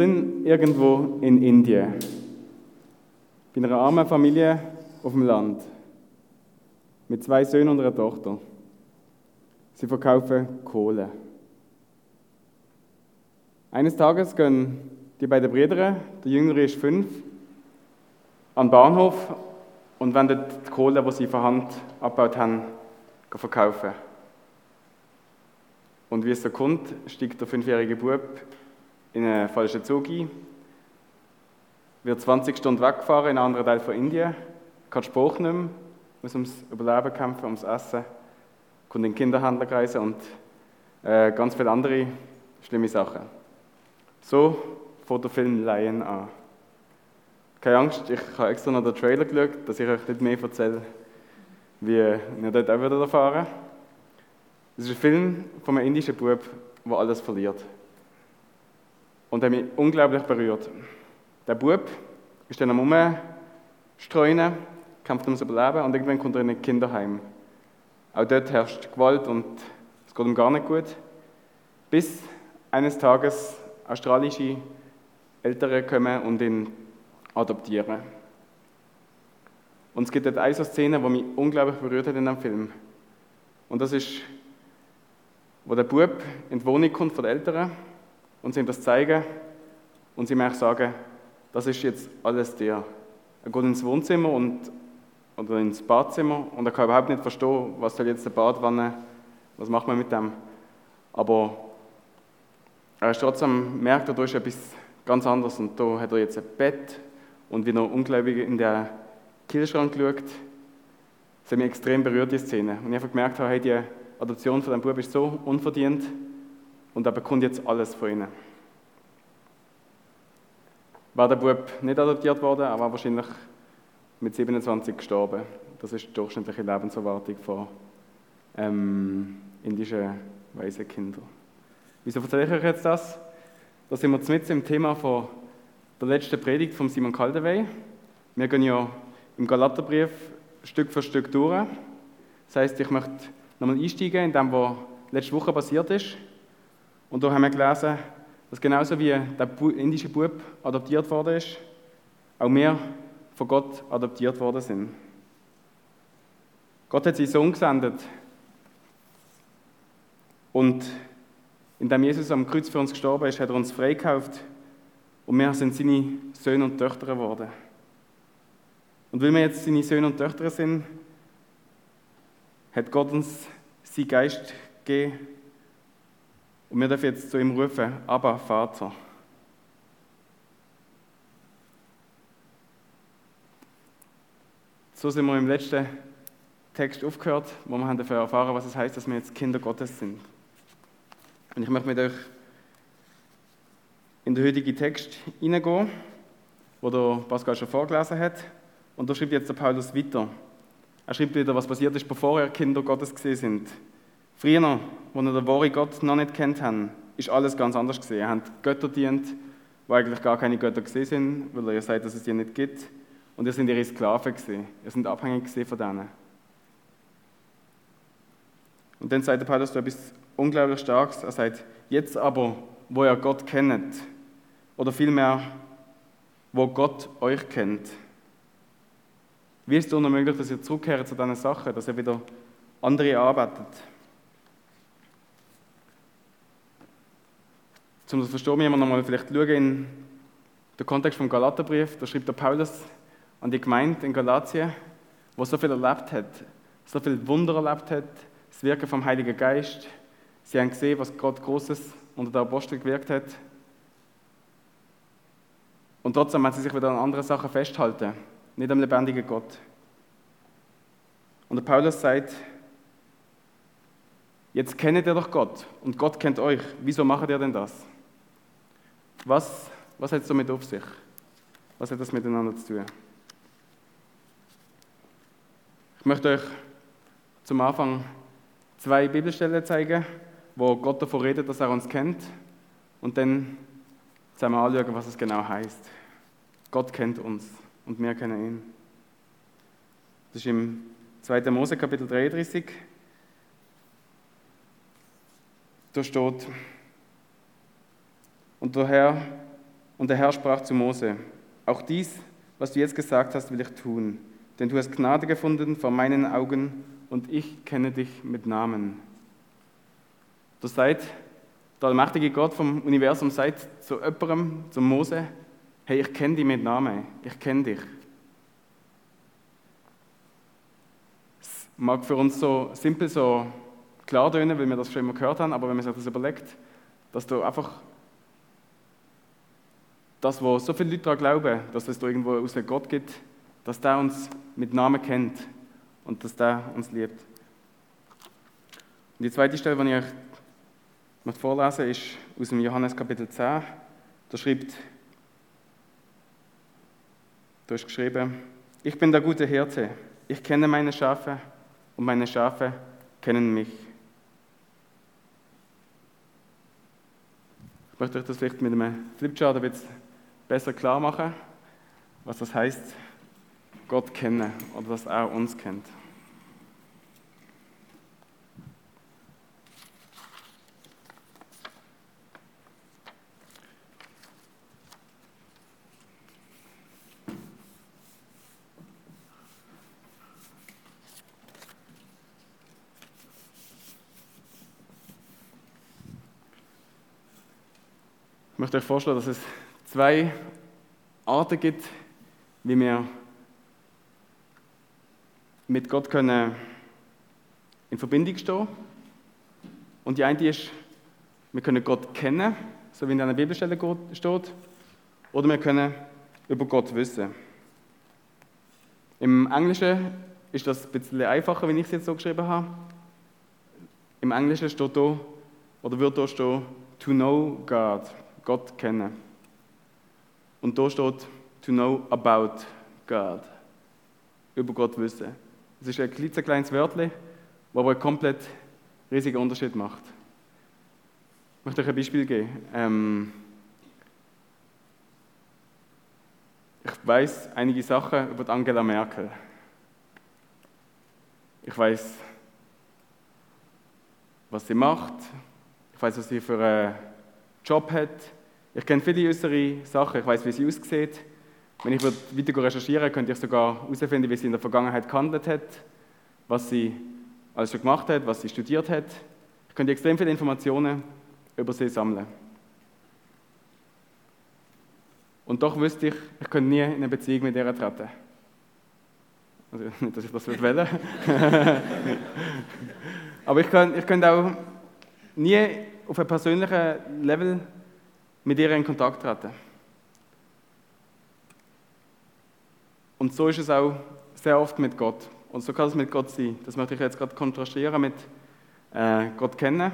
sind irgendwo in Indien. Bei einer armen Familie auf dem Land. Mit zwei Söhnen und einer Tochter. Sie verkaufen Kohle. Eines Tages gehen die beiden Brüder, der Jüngere ist fünf, an den Bahnhof und dort die Kohle, die sie von Hand abgebaut haben, verkaufen. Und wie es so kommt, steigt der fünfjährige Bub in einen falschen Zug ein, wird 20 Stunden weggefahren in einen anderen Teil von Indien, kann Spruch nicht mehr, muss ums Überleben kämpfen, ums Essen, kommt in Kinderhändlerkreise und äh, ganz viele andere schlimme Sachen. So fängt der Film Lion an. Keine Angst, ich habe extra noch den Trailer geschaut, dass ich euch nicht mehr erzähle, wie ihr dort auch wieder erfahren Es ist ein Film von einem indischen Bub, der alles verliert. Und hat mich unglaublich berührt. Der Bub ist dann am Umstreuen, kämpft ums Überleben und irgendwann kommt er in ein Kinderheim. Auch dort herrscht Gewalt und es geht ihm gar nicht gut. Bis eines Tages australische Eltern kommen und ihn adoptieren. Und es gibt dort eine Szene, die mich unglaublich berührt hat in dem Film. Und das ist, wo der Bub in die Wohnung kommt von den Eltern und sie ihm das zeigen und ihm sagen, das ist jetzt alles der. Er geht ins Wohnzimmer und, oder ins Badzimmer und er kann überhaupt nicht verstehen, was soll jetzt der Badwanne, was macht man mit dem. Aber er ist trotzdem, merkt er, da ist etwas ganz anderes und da hat er jetzt ein Bett und wie er ungläubig in den Kühlschrank geschaut. Das hat mich extrem berührt, die Szene. Und ich habe gemerkt, hey, die Adoption von dem Bub ist so unverdient und er bekommt jetzt alles von ihnen. War der Bub nicht adoptiert worden, er war wahrscheinlich mit 27 gestorben. Das ist die durchschnittliche Lebenserwartung von ähm, indischen Waisenkindern. Wieso erzähle ich euch jetzt das? Da sind wir mit im Thema von der letzten Predigt von Simon Caldewey. Wir gehen ja im Galaterbrief Stück für Stück durch. Das heißt, ich möchte nochmal einsteigen in dem, was letzte Woche passiert ist. Und da haben wir gelesen, dass genauso wie der indische Bub adoptiert worden ist, auch wir von Gott adoptiert worden sind. Gott hat seinen Sohn gesendet. Und indem Jesus am Kreuz für uns gestorben ist, hat er uns freikauft. Und wir sind seine Söhne und Töchter geworden. Und weil wir jetzt seine Söhne und Töchter sind, hat Gott uns seinen Geist gegeben, und wir dürfen jetzt zu ihm rufen, aber Vater. So sind wir im letzten Text aufgehört, wo wir dafür erfahren, was es heißt, dass wir jetzt Kinder Gottes sind. Und ich möchte mit euch in den heutigen Text hineingehen, wo der Pascal schon vorgelesen hat. Und da schreibt jetzt der Paulus weiter. Er schreibt wieder, was passiert ist, bevor er Kinder Gottes gesehen sind. Früher, als wir den wahren Gott noch nicht kennt haben, ist alles ganz anders gesehen. Habt Götter dient, die eigentlich gar keine Götter gesehen sind, weil ihr sagt, dass es die nicht gibt. Und ihr sind ihre Sklaven gesehen. Ihr seid abhängig gesehen von denen. Und dann sagt der Paulus etwas unglaublich Starkes. Er sagt, jetzt aber, wo ihr Gott kennt, oder vielmehr, wo Gott euch kennt, wie ist es möglich, dass ihr zurückkehrt zu diesen Sachen, dass ihr wieder andere arbeitet? Um das verstehen, müssen wir nochmal vielleicht schauen in den Kontext vom Galaterbrief. Da schreibt der Paulus an die Gemeinde in Galatien, wo so viel erlebt hat, so viel Wunder erlebt hat, das Wirken vom Heiligen Geist. Sie haben gesehen, was Gott Großes unter der Apostel gewirkt hat. Und trotzdem haben sie sich wieder an andere Sachen festhalten, nicht am lebendigen Gott. Und der Paulus sagt, jetzt kennt ihr doch Gott und Gott kennt euch. Wieso macht ihr denn das? Was, was hat es damit auf sich? Was hat das miteinander zu tun? Ich möchte euch zum Anfang zwei Bibelstellen zeigen, wo Gott davon redet, dass er uns kennt. Und dann zusammen anschauen, was es genau heißt. Gott kennt uns und wir kennen ihn. Das ist im 2. Mose Kapitel 33. Da steht, und der Herr Und der Herr sprach zu Mose, auch dies, was du jetzt gesagt hast, will ich tun, denn du hast Gnade gefunden vor meinen Augen und ich kenne dich mit Namen. Du seid, der allmächtige Gott vom Universum seid zu jemandem, zu Mose, hey, ich kenne dich mit Namen, ich kenne dich. Es mag für uns so simpel, so klar tönen, weil wir das schon immer gehört haben, aber wenn man sich das überlegt, dass du einfach das, wo so viele Leute daran glauben, dass es da irgendwo aus Gott gibt, dass der uns mit Namen kennt und dass der uns liebt. Und die zweite Stelle, die ich euch vorlesen ist aus dem Johannes Kapitel 10. Da schreibt, da ist geschrieben, ich bin der gute Hirte, ich kenne meine Schafe und meine Schafe kennen mich. Ich möchte euch das vielleicht mit einem Flipchart ein bisschen besser klar machen, was das heißt, Gott kennen oder dass er uns kennt. Ich möchte euch vorstellen, dass es zwei Arten gibt, wie wir mit Gott können in Verbindung stehen. Und die eine ist, wir können Gott kennen, so wie in einer Bibelstelle steht, oder wir können über Gott wissen. Im Englischen ist das ein bisschen einfacher, wenn ich es jetzt so geschrieben habe. Im Englischen steht da, oder wird da stehen, to know God, Gott kennen. Und da steht, to know about God. Über Gott wissen. Es ist ein klitzekleines Wörtchen, das aber einen komplett riesigen Unterschied macht. Ich möchte euch ein Beispiel geben. Ähm ich weiß einige Sachen über Angela Merkel. Ich weiß, was sie macht. Ich weiß, was sie für einen Job hat. Ich kenne viele äußere Sachen, ich weiß, wie sie aussieht. Wenn ich weiter recherchiere, könnte ich sogar herausfinden, wie sie in der Vergangenheit gehandelt hat, was sie alles schon gemacht hat, was sie studiert hat. Ich könnte extrem viele Informationen über sie sammeln. Und doch wüsste ich, ich könnte nie in eine Beziehung mit ihr treten. Also nicht, dass ich das wählen Aber ich könnte, ich könnte auch nie auf einem persönlichen Level mit ihr in Kontakt treten. Und so ist es auch sehr oft mit Gott. Und so kann es mit Gott sein. Das möchte ich jetzt gerade kontrastieren mit äh, Gott kennen.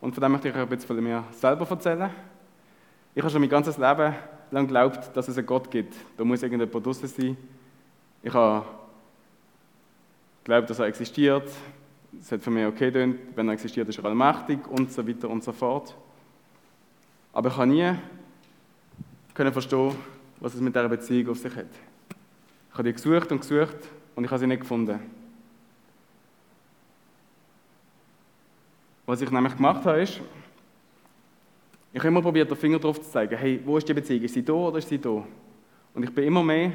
Und von dem möchte ich euch ein bisschen von mir selber erzählen. Ich habe schon mein ganzes Leben lang geglaubt, dass es einen Gott gibt. Da muss irgendjemand draußen sein. Ich habe geglaubt, dass er existiert. Es hat für mich okay gedacht, wenn er existiert, ist er allmächtig und so weiter und so fort. Aber ich habe nie verstehen, was es mit dieser Beziehung auf sich hat. Ich habe die gesucht und gesucht und ich habe sie nicht gefunden. Was ich nämlich gemacht habe, ist, ich habe immer probiert, den Finger drauf zu zeigen, hey, wo ist die Beziehung? Ist sie da oder ist sie da? Und ich bin immer mehr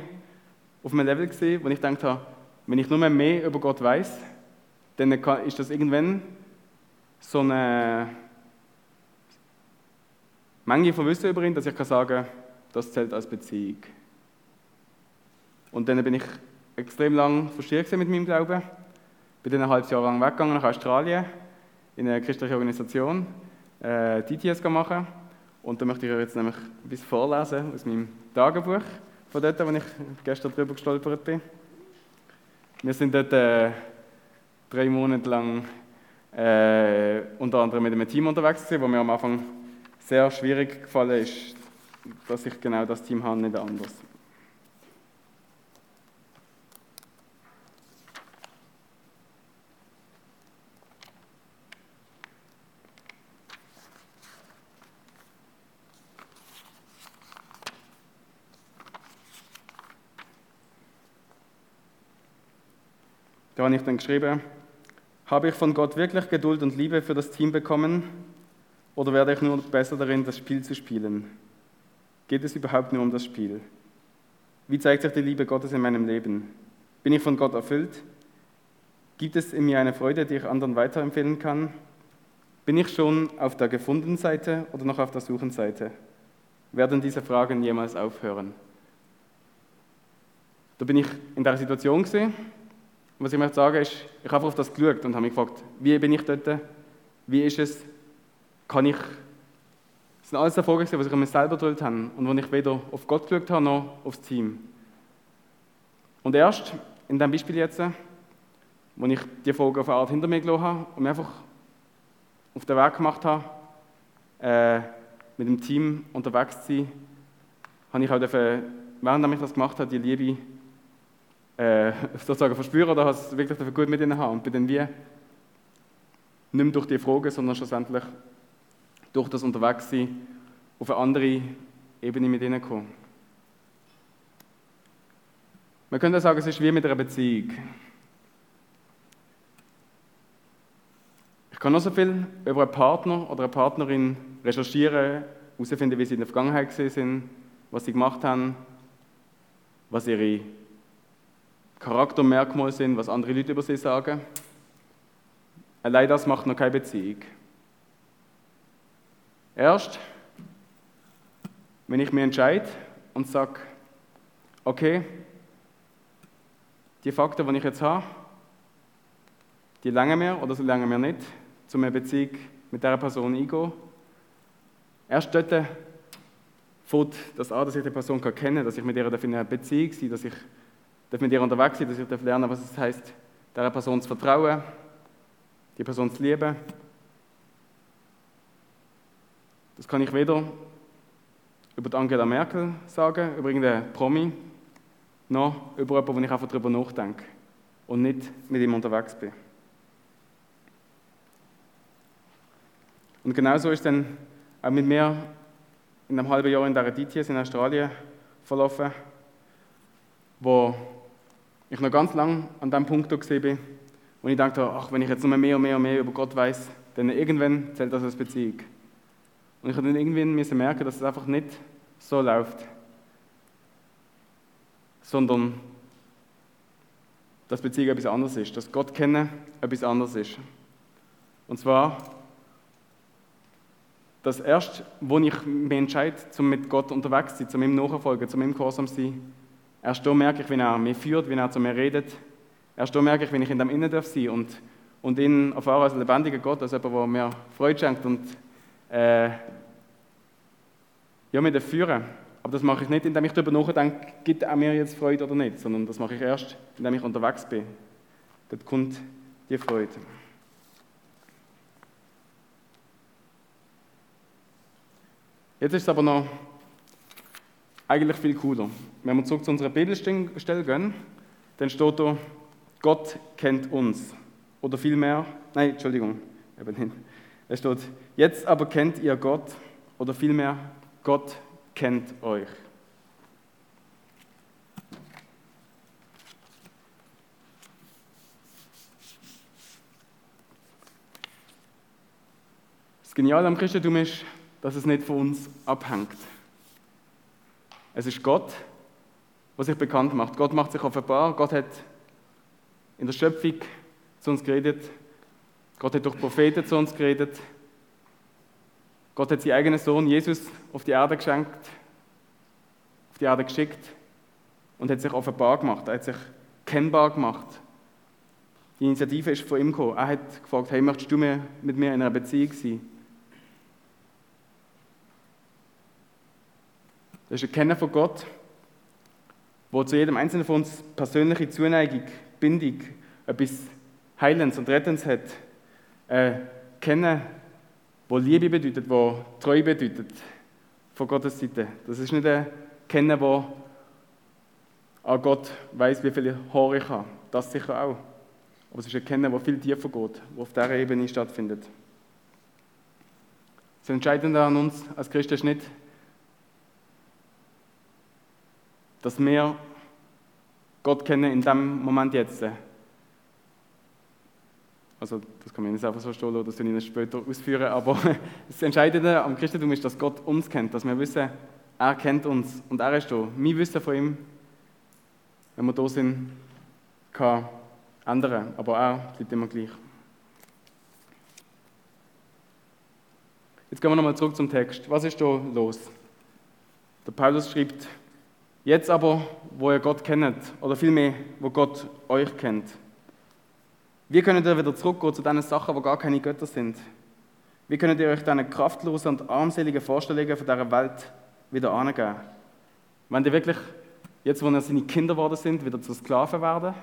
auf einem Level gesehen, wo ich gedacht habe, wenn ich nur mehr über Gott weiß, dann ist das irgendwann so eine Menge von Wissen über ihn, dass ich kann sagen das zählt als Beziehung. Und dann bin ich extrem lang frustriert mit meinem Glauben. Bin dann ein halbes Jahr lang weggegangen nach Australien in eine christliche Organisation, äh, DTS machen. Und da möchte ich euch jetzt nämlich bisschen vorlesen aus meinem Tagebuch von dort, wo ich gestern drüber gestolpert bin. Wir sind dort äh, drei Monate lang äh, unter anderem mit einem Team unterwegs gewesen, wo wir am Anfang sehr schwierig gefallen ist, dass ich genau das Team habe, nicht anders. Da habe ich dann geschrieben, habe ich von Gott wirklich Geduld und Liebe für das Team bekommen oder werde ich nur besser darin, das Spiel zu spielen? Geht es überhaupt nur um das Spiel? Wie zeigt sich die Liebe Gottes in meinem Leben? Bin ich von Gott erfüllt? Gibt es in mir eine Freude, die ich anderen weiterempfehlen kann? Bin ich schon auf der gefundenen Seite oder noch auf der Suchenseite? Werden diese Fragen jemals aufhören? Da bin ich in der Situation gesehen. Was ich möchte sagen ist, ich habe auf das geschaut und habe mich gefragt, wie bin ich dort? Wie ist es? Kann ich das sind alles Erfolge, die ich mir selber gedrückt habe und wo ich weder auf Gott geschaut habe, noch aufs Team. Und erst in diesem Beispiel jetzt, wo ich die Folge auf eine Art hinter mir gelassen habe und mir einfach auf den Weg gemacht habe, äh, mit dem Team unterwegs zu sein, habe ich auch dafür, während ich das gemacht habe, die Liebe äh, sozusagen verspüren oder habe es wirklich gut mit ihnen haben und bin dann wie nicht mehr durch die Frage, sondern schlussendlich durch das Unterwegssein auf eine andere Ebene mit ihnen kommen. Man könnte sagen, es ist wie mit einer Beziehung. Ich kann noch so viel über einen Partner oder eine Partnerin recherchieren, herausfinden, wie sie in der Vergangenheit sind, was sie gemacht haben, was ihre Charaktermerkmale sind, was andere Leute über sie sagen. Allein das macht noch keine Beziehung. Erst, wenn ich mich entscheide und sage, okay, die Fakten, die ich jetzt habe, die lange mir oder sie lange mir nicht, zu einer Beziehung mit dieser Person eingehen. Erst dort fängt das an, dass ich die Person kennen kann, dass ich mit ihr in einer Beziehung sein dass ich mit ihr unterwegs sein dass ich lernen was es heißt, dieser Person zu vertrauen, die Person zu lieben das kann ich weder über Angela Merkel sagen, über irgendeinen Promi, noch über jemanden, wo ich einfach darüber nachdenke und nicht mit ihm unterwegs bin. Und genauso ist dann auch mit mir in einem halben Jahr in der DTS in Australien verlaufen, wo ich noch ganz lang an dem Punkt bin, wo ich dachte, ach, wenn ich jetzt noch mehr und mehr und mehr über Gott weiß, dann irgendwann zählt das als Beziehung. Und ich habe dann irgendwie müssen merken, dass es einfach nicht so läuft, sondern dass Beziehung etwas anderes ist, dass Gott kennen etwas anderes ist. Und zwar, dass erst, wo ich mich entscheide, um mit Gott unterwegs zu sein, zu ihm nachfolgen, zu ihm gehorsam zu sein, erst da merke ich, wie er mich führt, wie er zu mir redet. Erst da merke ich, wenn ich in dem Innen darf sein und, und ihn erfahre als lebendiger Gott, als jemand, der mir Freude schenkt und äh, ja, mit führen. Aber das mache ich nicht, indem ich darüber nachdenke, gibt er mir jetzt Freude oder nicht, sondern das mache ich erst, indem ich unterwegs bin. Dort kommt die Freude. Jetzt ist es aber noch eigentlich viel cooler. Wenn wir zurück zu unserer Bibelstelle gehen, dann steht da, Gott kennt uns. Oder vielmehr, nein, Entschuldigung, eben nicht. Es steht, jetzt aber kennt ihr Gott. Oder vielmehr, Gott kennt euch. Das Geniale am Christentum ist, dass es nicht von uns abhängt. Es ist Gott, was sich bekannt macht. Gott macht sich offenbar. Gott hat in der Schöpfung zu uns geredet. Gott hat durch Propheten zu uns geredet. Gott hat seinen eigenen Sohn Jesus auf die Erde geschenkt, auf die Erde geschickt und hat sich offenbar gemacht. Er hat sich kennbar gemacht. Die Initiative ist von ihm gekommen. Er hat gefragt, hey, möchtest du mit mir in einer Beziehung sein? Das ist ein Kennen von Gott, wo zu jedem Einzelnen von uns persönliche Zuneigung, Bindung, etwas Heilendes und Rettens hat. Äh, Kennen wo Liebe bedeutet, wo Treu bedeutet, von Gottes Seite. Das ist nicht ein Kennen, wo an Gott weiß, wie viele Haare ich habe. Das sicher auch. Aber es ist ein Kennen, wo viel tiefer geht, wo auf dieser Ebene stattfindet. Das Entscheidende an uns als Christen ist nicht, dass wir Gott kennen in dem Moment jetzt, also das kann man nicht einfach so stehen oder das ich Ihnen später ausführen, aber das Entscheidende am Christentum ist, dass Gott uns kennt, dass wir wissen, er Er kennt uns und er ist da. Wir wissen von ihm, wenn wir da sind, kann ändern, aber er bleibt immer gleich. Jetzt gehen wir nochmal zurück zum Text. Was ist da los? Der Paulus schreibt, jetzt aber, wo ihr Gott kennt, oder vielmehr, wo Gott euch kennt. Wie könnt ihr wieder zurückgehen zu den Sachen, wo gar keine Götter sind? Wie könnt ihr euch diese kraftlosen und armseligen Vorstellungen von dieser Welt wieder angeben? Wenn ihr wirklich, jetzt wo ihr seine Kinder geworden sind, wieder zu Sklaven werden?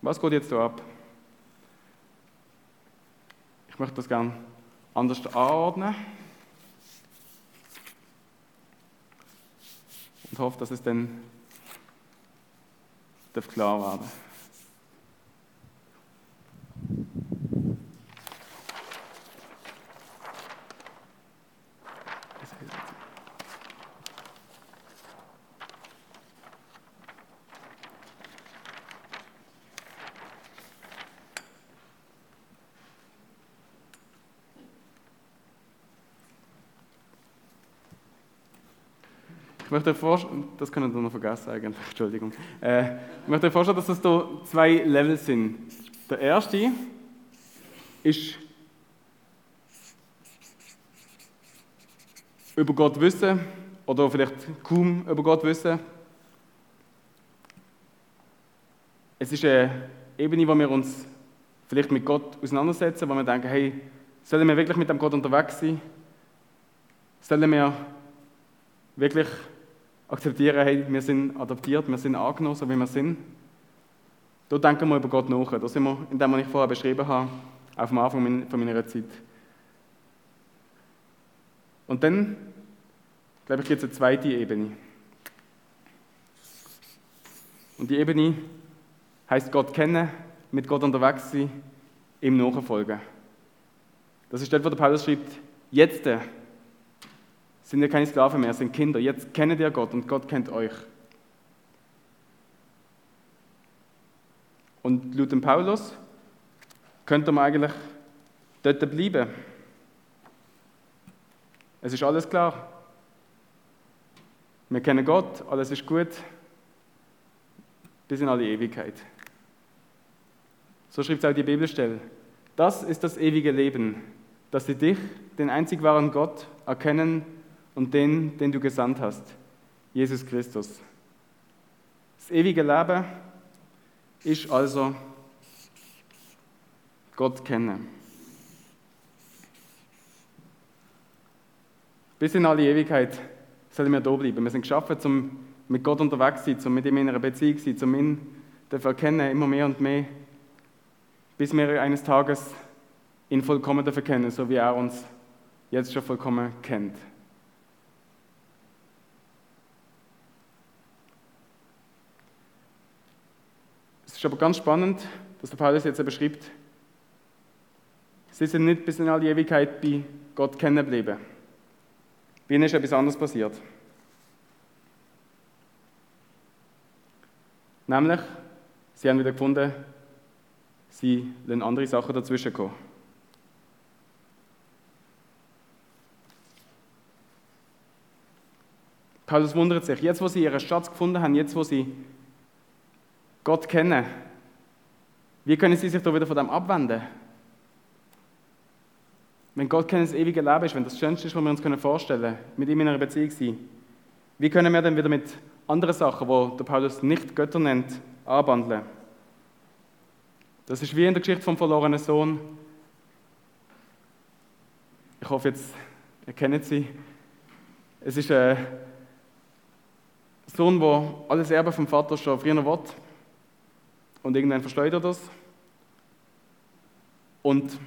Was geht jetzt da ab? Ich möchte das gerne anders anordnen. Und hoffe, dass es dann det forklarer det. Ich möchte vorstellen, das können wir noch vergessen eigentlich, Entschuldigung. Äh, ich möchte vorstellen, dass es da zwei Level sind. Der erste ist über Gott wissen oder vielleicht kaum über Gott wissen. Es ist eine Ebene, wo wir uns vielleicht mit Gott auseinandersetzen, wo wir denken, hey, sollen wir wirklich mit dem Gott unterwegs sein? Sollen wir wirklich akzeptieren, hey, wir sind adoptiert, wir sind angenommen, so wie wir sind. Da denken wir über Gott nach. Da sind wir, in dem, was ich vorher beschrieben habe, auf dem Anfang von meiner Zeit. Und dann, glaube ich, gibt es eine zweite Ebene. Und die Ebene heißt Gott kennen, mit Gott unterwegs sein, ihm nachfolgen. Das ist dort, wo der Paulus schreibt, jetzt sind ihr keine Sklaven mehr, sind Kinder. Jetzt kennt ihr Gott und Gott kennt euch. Und laut dem Paulus könnte man eigentlich dort bleiben. Es ist alles klar. Wir kennen Gott, alles ist gut, bis in alle Ewigkeit. So schreibt es auch die Bibelstelle. Das ist das ewige Leben, dass sie dich, den einzig wahren Gott, erkennen und den, den du gesandt hast, Jesus Christus. Das ewige Leben ist also Gott kennen. Bis in alle Ewigkeit sollen wir da bleiben. Wir sind geschaffen, um mit Gott unterwegs zu sein, um mit ihm in einer Beziehung zu sein, um ihn zu erkennen, immer mehr und mehr, bis wir eines Tages ihn vollkommen kennen, so wie er uns jetzt schon vollkommen kennt. Ist aber ganz spannend, dass der Paulus jetzt beschreibt, sie sind nicht bis in alle Ewigkeit bei Gott kennengeblieben. Bei ihnen ist etwas anderes passiert. Nämlich, sie haben wieder gefunden, sie lassen andere Sachen dazwischen kommen. Paulus wundert sich, jetzt wo sie ihren Schatz gefunden haben, jetzt wo sie Gott kennen, wie können sie sich da wieder von dem abwenden? Wenn Gott kennen das ewige Leben ist, wenn das Schönste ist, was wir uns vorstellen können, mit ihm in einer Beziehung sein, wie können wir dann wieder mit anderen Sachen, die der Paulus nicht Götter nennt, anwandeln? Das ist wie in der Geschichte vom verlorenen Sohn. Ich hoffe jetzt, ihr kennt sie. Es ist ein Sohn, der alles Erbe vom Vater schon früher will. Und irgendwann versteht er das. Und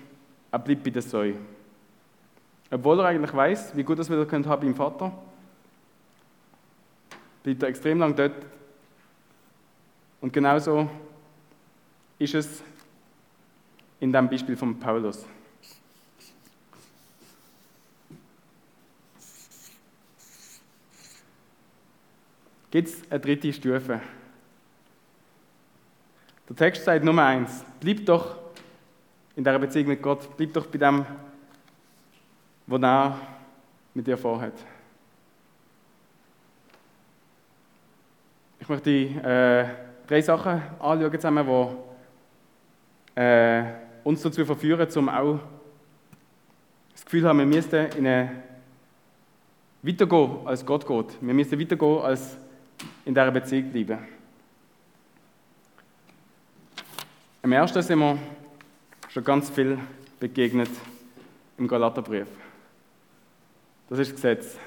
er bleibt bei der Säue. Obwohl er eigentlich weiß, wie gut das wieder könnte haben im Vater, bleibt er extrem lang dort. Und genauso ist es in dem Beispiel von Paulus. Gibt es eine dritte Stufe? Der Text sagt Nummer eins: Bleib doch in der Beziehung mit Gott, bleib doch bei dem, was er mit dir vorhat. Ich möchte äh, drei Sachen anschauen zusammen, die äh, uns dazu verführen, um auch das Gefühl haben, wir müssten in eine weitergehen, als Gott geht. Wir müssen weitergehen, als in dieser Beziehung bleiben. Am ersten sind wir schon ganz viel begegnet im Galaterbrief. Das ist das Gesetz.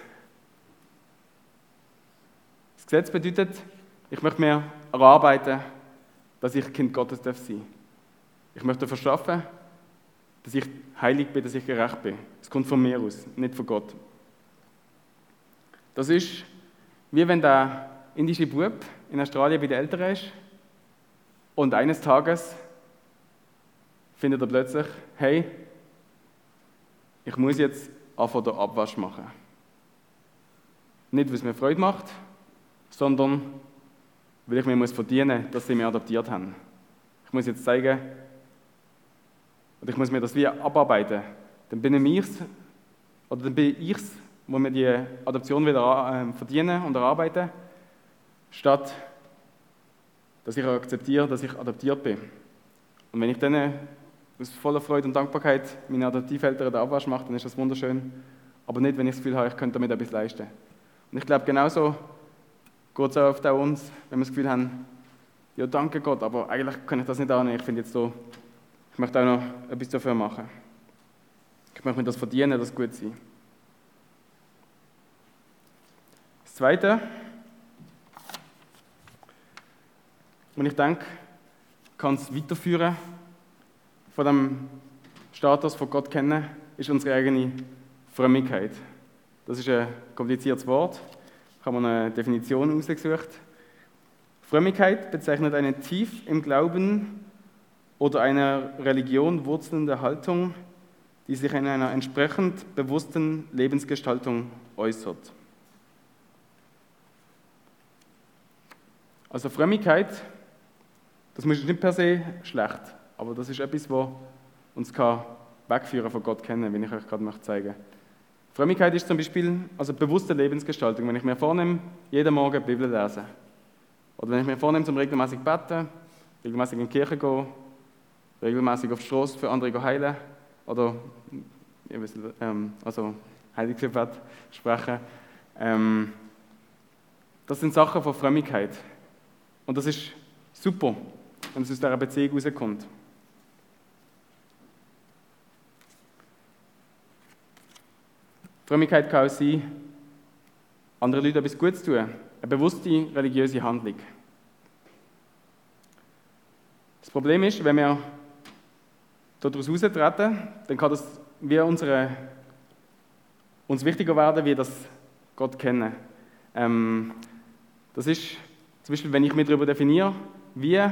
Das Gesetz bedeutet, ich möchte mir erarbeiten, dass ich Kind Gottes sein darf. Ich möchte verschaffen, dass ich heilig bin, dass ich gerecht bin. Es kommt von mir aus, nicht von Gott. Das ist, wie wenn der indische Bub in Australien bei den Eltern ist und eines Tages findet er plötzlich, hey, ich muss jetzt anfangen, den Abwasch machen. Nicht, weil es mir Freude macht, sondern weil ich mir muss verdienen muss, dass sie mich adoptiert haben. Ich muss jetzt zeigen, und ich muss mir das wie abarbeiten. Dann bin ich es, oder dann bin ich es, wo wir die Adoption wieder äh, verdienen und erarbeiten, statt dass ich akzeptiere, dass ich adoptiert bin. Und wenn ich dann aus voller Freude und Dankbarkeit meine Adoptiveltern den Abwasch mache, dann ist das wunderschön. Aber nicht, wenn ich das Gefühl habe, ich könnte damit etwas leisten. Und ich glaube, genauso geht es auch oft auch uns, wenn wir das Gefühl haben, ja, danke Gott, aber eigentlich kann ich das nicht annehmen. Ich finde jetzt so, ich möchte auch noch etwas dafür machen. Ich möchte mir das verdienen, das gut sein. Das Zweite, und ich denke, kann es weiterführen von dem Status von Gott kennen, ist unsere eigene Frömmigkeit. Das ist ein kompliziertes Wort. Ich habe eine Definition ausgesucht. Frömmigkeit bezeichnet eine tief im Glauben oder einer Religion wurzelnde Haltung, die sich in einer entsprechend bewussten Lebensgestaltung äußert. Also Frömmigkeit, das ist nicht per se schlecht, aber das ist etwas, was uns wegführen von Gott kennen, wenn ich euch gerade zeigen möchte. Frömmigkeit ist zum Beispiel also bewusste Lebensgestaltung. Wenn ich mir vornehme, jeden Morgen die Bibel lesen. Oder wenn ich mir vornehme, zum regelmäßig beten, regelmäßig in die Kirche gehen, regelmäßig auf die Straße für andere heilen oder ihr wisst, ähm, also Heiligsgebet sprechen. Ähm, das sind Sachen von Frömmigkeit. Und das ist super, wenn es aus dieser Beziehung rauskommt. Frömmigkeit kann auch sein, anderen Leuten etwas Gutes zu tun. Eine bewusste religiöse Handlung. Das Problem ist, wenn wir daraus raustreten, dann kann das wie unsere, uns wichtiger werden, wie das Gott kennen. Ähm, das ist zum Beispiel, wenn ich mir darüber definiere, wie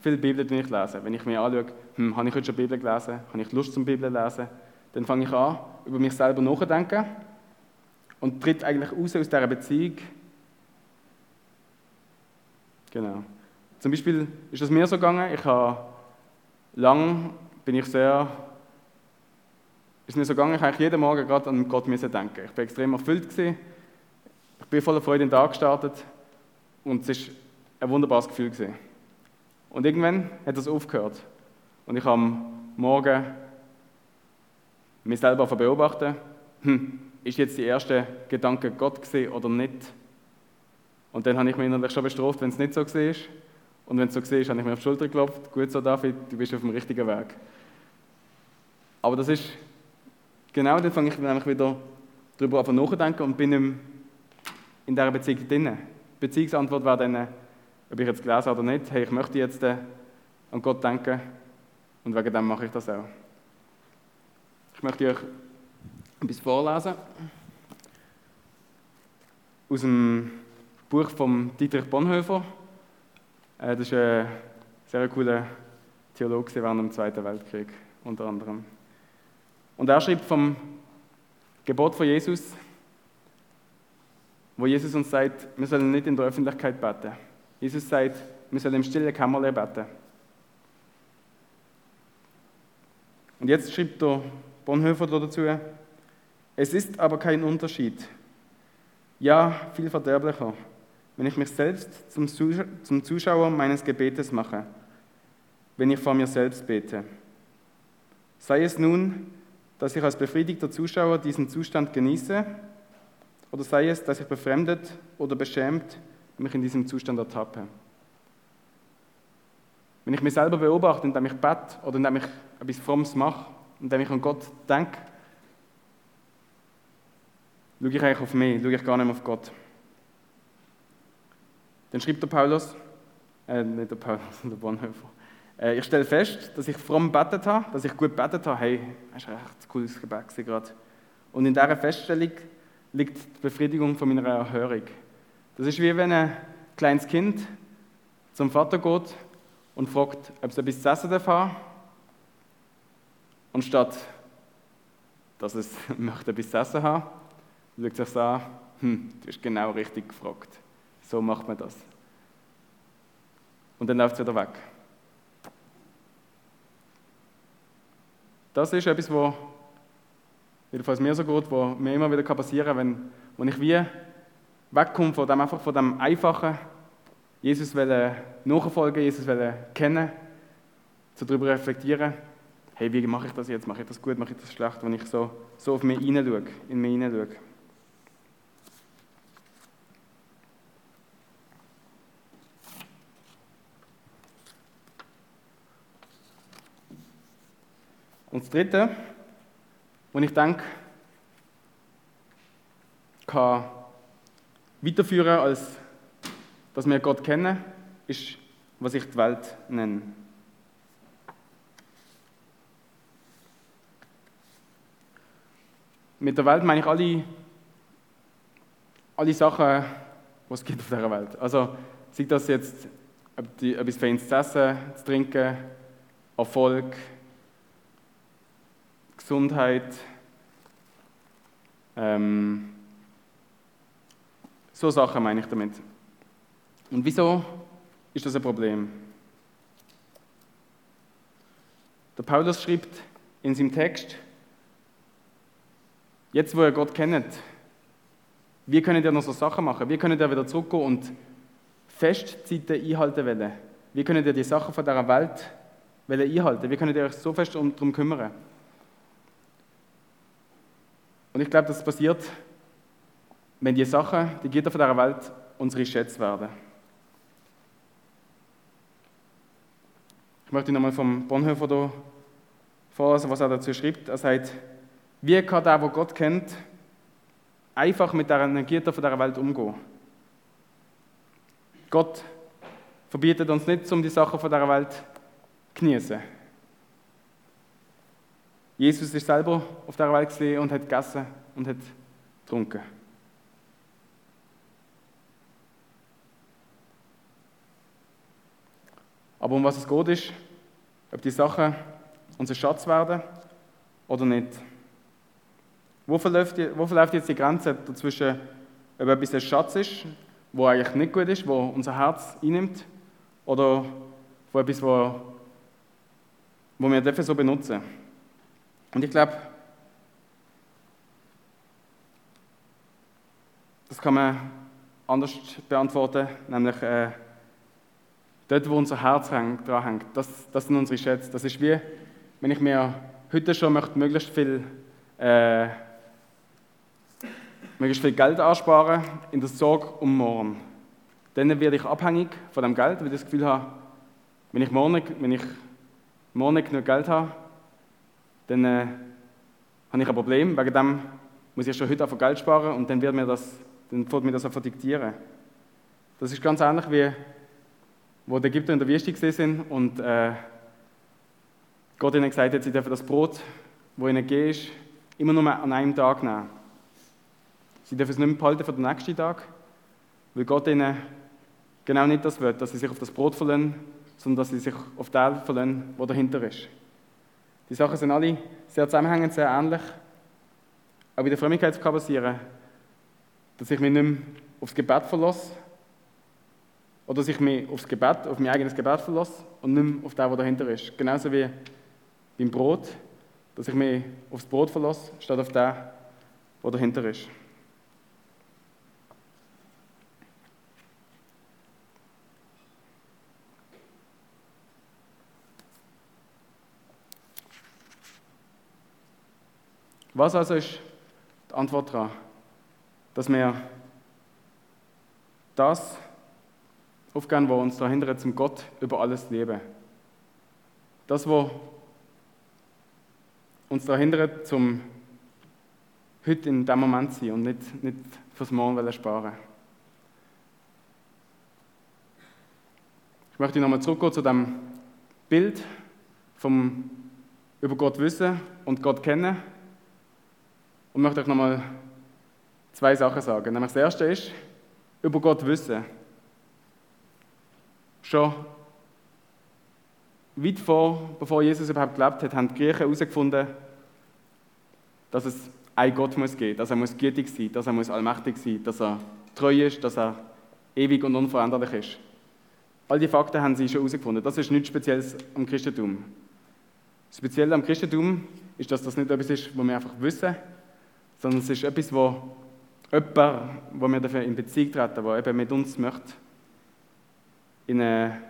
viel Bibel ich lese. Wenn ich mir anschaue, hm, habe ich heute schon Bibel gelesen, habe ich Lust zum Bibel lesen, dann fange ich an, über mich selber nachzudenken und tritt eigentlich raus aus dieser Beziehung. Genau. Zum Beispiel ist es mir so gegangen, ich habe lang bin ich sehr, ist mir so gegangen, ich habe jeden Morgen gerade an Gott müssen denken. Ich bin extrem erfüllt gewesen. Ich bin voller Freude in den Tag gestartet und es ist ein wunderbares Gefühl gewesen. Und irgendwann hat das aufgehört und ich habe am Morgen mich selber beobachten, hm, ist jetzt die erste Gedanke Gott gesehen oder nicht? Und dann habe ich mich innerlich schon bestraft, wenn es nicht so war. Und wenn es so war, habe ich mir auf die Schulter geklopft. Gut so, David, du bist auf dem richtigen Weg. Aber das ist, genau dann fange ich nämlich wieder darüber nachzudenken und bin in dieser Beziehung drin. Beziehungsantwort wäre dann, ob ich jetzt gelesen habe oder nicht, hey, ich möchte jetzt äh, an Gott denken und wegen dem mache ich das auch. Ich möchte euch etwas vorlesen aus dem Buch von Dietrich Bonhoeffer. Äh, das ist ein sehr cooler Theologe während dem Zweiten Weltkrieg, unter anderem. Und er schreibt vom Gebot von Jesus, wo Jesus uns sagt, wir sollen nicht in der Öffentlichkeit beten. Jesus sagt, wir sollen im stillen Kämmerlein beten. Und jetzt schreibt der Bonhoeffer dazu, Es ist aber kein Unterschied. Ja, viel verderblicher, wenn ich mich selbst zum Zuschauer meines Gebetes mache, wenn ich vor mir selbst bete. Sei es nun, dass ich als befriedigter Zuschauer diesen Zustand genieße, oder sei es, dass ich befremdet oder beschämt mich in diesem Zustand ertappe. Wenn ich mich selber beobachte, indem ich bete oder indem ich etwas Frommes mache, indem ich an Gott denke, schaue ich eigentlich auf mich, schaue ich gar nicht mehr auf Gott. Dann schreibt der Paulus, äh, nicht der Paulus, der Bonhoeffer, äh, ich stelle fest, dass ich fromm betet habe, dass ich gut betet habe. Hey, das echt ein cooles Gebet gerade. Und in dieser Feststellung liegt die Befriedigung von meiner Erhörung. Das ist wie wenn ein kleines Kind zum Vater geht und fragt, ob es etwas zu essen darf. Und statt dass es möchte etwas zu essen haben, schaut sich an, hm, du hast genau richtig gefragt. So macht man das. Und dann läuft es wieder weg. Das ist etwas, was jedenfalls mir so geht, was mir immer wieder passieren kann, wenn, wenn ich wie wegkomme von dem, einfach von dem Einfachen, Jesus nachfolgen, Jesus kennen, so darüber reflektieren, hey, wie mache ich das jetzt? Mache ich das gut, mache ich das schlecht, wenn ich so, so auf mich hineinschaue, in mich hineinschaue. Und das Dritte, wo ich denke, kann weiterführen, als dass wir Gott kennen, ist, was ich die Welt nenne. Mit der Welt meine ich alle, alle Sachen, die es auf dieser Welt. Also, sei das jetzt etwas Feines zu essen, zu trinken, Erfolg, Gesundheit, ähm, so Sachen meine ich damit. Und wieso ist das ein Problem? Der Paulus schreibt in seinem Text, jetzt wo ihr Gott kennt, wie könnt ihr noch so Sachen machen? Wie könnt ihr wieder zurückgehen und Festzeiten einhalten wollen? Wie könnt ihr die Sachen von dieser Welt einhalten? Wie könnt ihr euch so fest darum kümmern? Und ich glaube, das passiert, wenn die Sachen, die Gitter von dieser Welt, unsere Schätze werden. Ich möchte nochmal vom Bonhoeffer hier vorlesen, was er dazu schreibt. Er sagt, wie kann der, der Gott kennt, einfach mit der Gitter von dieser Welt umgehen? Gott verbietet uns nicht, um die Sachen von dieser Welt zu genießen. Jesus ist selber auf der Welt und hat gegessen und hat getrunken. Aber um was es geht, ist, ob die Sachen unser Schatz werden oder nicht. Wo verläuft, wo verläuft jetzt die Grenze dazwischen, ob etwas ein Schatz ist, wo eigentlich nicht gut ist, wo unser Herz einnimmt, oder wo etwas, wo, wo wir dafür so benutzen? Und ich glaube, das kann man anders beantworten, nämlich äh, dort, wo unser Herz dran hängt, das, das sind unsere Schätze. Das ist wie, wenn ich mir heute schon möchte, möglichst viel, äh, möglichst viel Geld ansparen in der Sorge um morgen. Dann werde ich abhängig von dem Geld, weil ich das Gefühl habe, wenn ich morgen, genug Geld habe, dann äh, habe ich ein Problem. Wegen dem muss ich schon heute einfach Geld sparen und dann wird mir das, dann wird mir das einfach diktieren. Das ist ganz ähnlich wie, wo die Ägypter in der Wüste sind und äh, Gott ihnen gesagt hat, sie dürfen das Brot, wo ihnen gegeben ist, immer nur an einem Tag nehmen. Sie dürfen es nicht mehr behalten für den nächsten Tag, weil Gott ihnen genau nicht das will, dass sie sich auf das Brot verlassen, sondern dass sie sich auf den verlassen, der dahinter ist. Die Sachen sind alle sehr zusammenhängend, sehr ähnlich. Aber in der Frömmigkeit kann passieren, dass ich mich nicht mehr aufs Gebet verlasse oder dass ich mich aufs Gebet, auf mein eigenes Gebet verlasse und nicht mehr auf das, was dahinter ist. Genauso wie beim Brot, dass ich mich aufs Brot verlasse, statt auf das, was dahinter ist. Was also ist die Antwort darauf? Dass wir das aufgehen, was uns dahinter zum Gott über alles leben. Das, was uns dahinter zum heute in dem Moment sein und nicht, nicht fürs Morgen sparen Ich möchte nochmal zurückgehen zu dem Bild vom über Gott wissen und Gott kennen und möchte euch nochmal zwei Sachen sagen. Nämlich das erste ist, über Gott wissen. Schon weit vor, bevor Jesus überhaupt gelebt hat, haben die Griechen herausgefunden, dass es einen Gott muss geben, dass er muss gütig sein, dass er muss allmächtig sein, dass er treu ist, dass er ewig und unveränderlich ist. All die Fakten haben sie schon herausgefunden. Das ist nichts Spezielles am Christentum. Das Spezielle am Christentum ist, dass das nicht etwas ist, was wir einfach wissen, sondern es ist etwas, wo jemand, wo wir dafür in Beziehung treten, der eben mit uns möchte, in eine,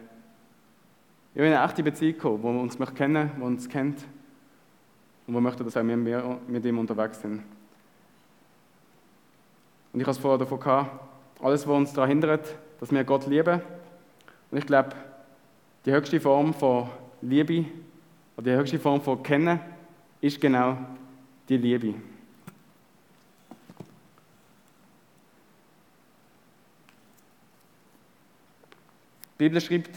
in eine echte Beziehung kommen, wo wir uns möchte kennen, wo uns kennt und wo möchte, dass auch wir mit ihm unterwegs sind. Und ich habe es vorher davon gehabt, alles, was uns daran hindert, dass wir Gott lieben. Und ich glaube, die höchste Form von Liebe, oder die höchste Form von Kennen, ist genau die Liebe. Die Bibel schreibt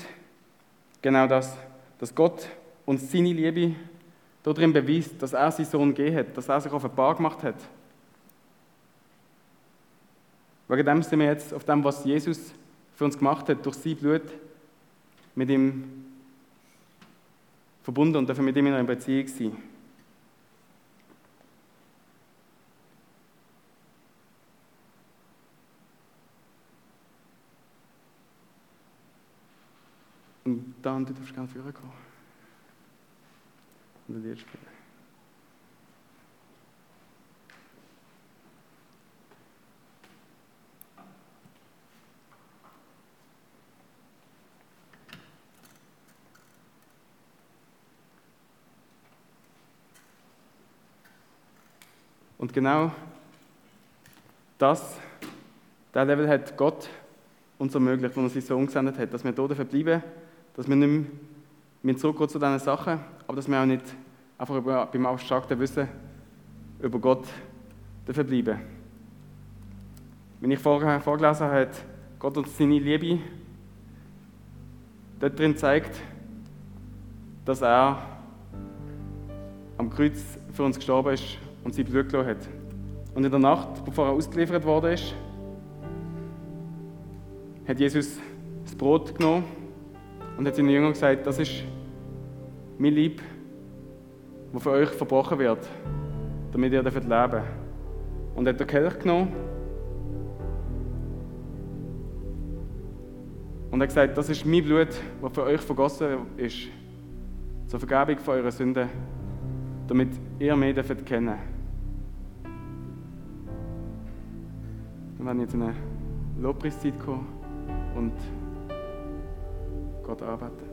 genau das, dass Gott uns seine Liebe darin beweist, dass er seinen Sohn gegeben hat, dass er sich auf ein Bar gemacht hat. Wegen dem sind wir jetzt auf dem, was Jesus für uns gemacht hat, durch sein Blut mit ihm verbunden und dürfen mit ihm in einer Beziehung sein. Dann, du darfst gerne führen kommen. Und ein Lied spielen. Und genau das, der Level hat Gott uns ermöglicht, wo er sich so umgesendet hat, dass wir hier bleiben dass wir nicht mehr zurückgehen zu diesen Sachen, aber dass wir auch nicht einfach über, beim abstrakten Wissen über Gott bleiben Wenn ich vorher vorgelesen habe, hat Gott uns seine Liebe dort drin zeigt, dass er am Kreuz für uns gestorben ist und sein Blut gelassen hat. Und in der Nacht, bevor er ausgeliefert worden ist, hat Jesus das Brot genommen und hat seinen Jüngern gesagt, das ist mein Lieb, das für euch verbrochen wird, damit ihr leben dürft. Und er hat den Kelch genommen und hat gesagt, das ist mein Blut, das für euch vergossen ist, zur Vergebung von euren Sünden, damit ihr mich dürft kennen. Wir werden jetzt in eine Lobpreiszeit kommen und Gott arbeiten.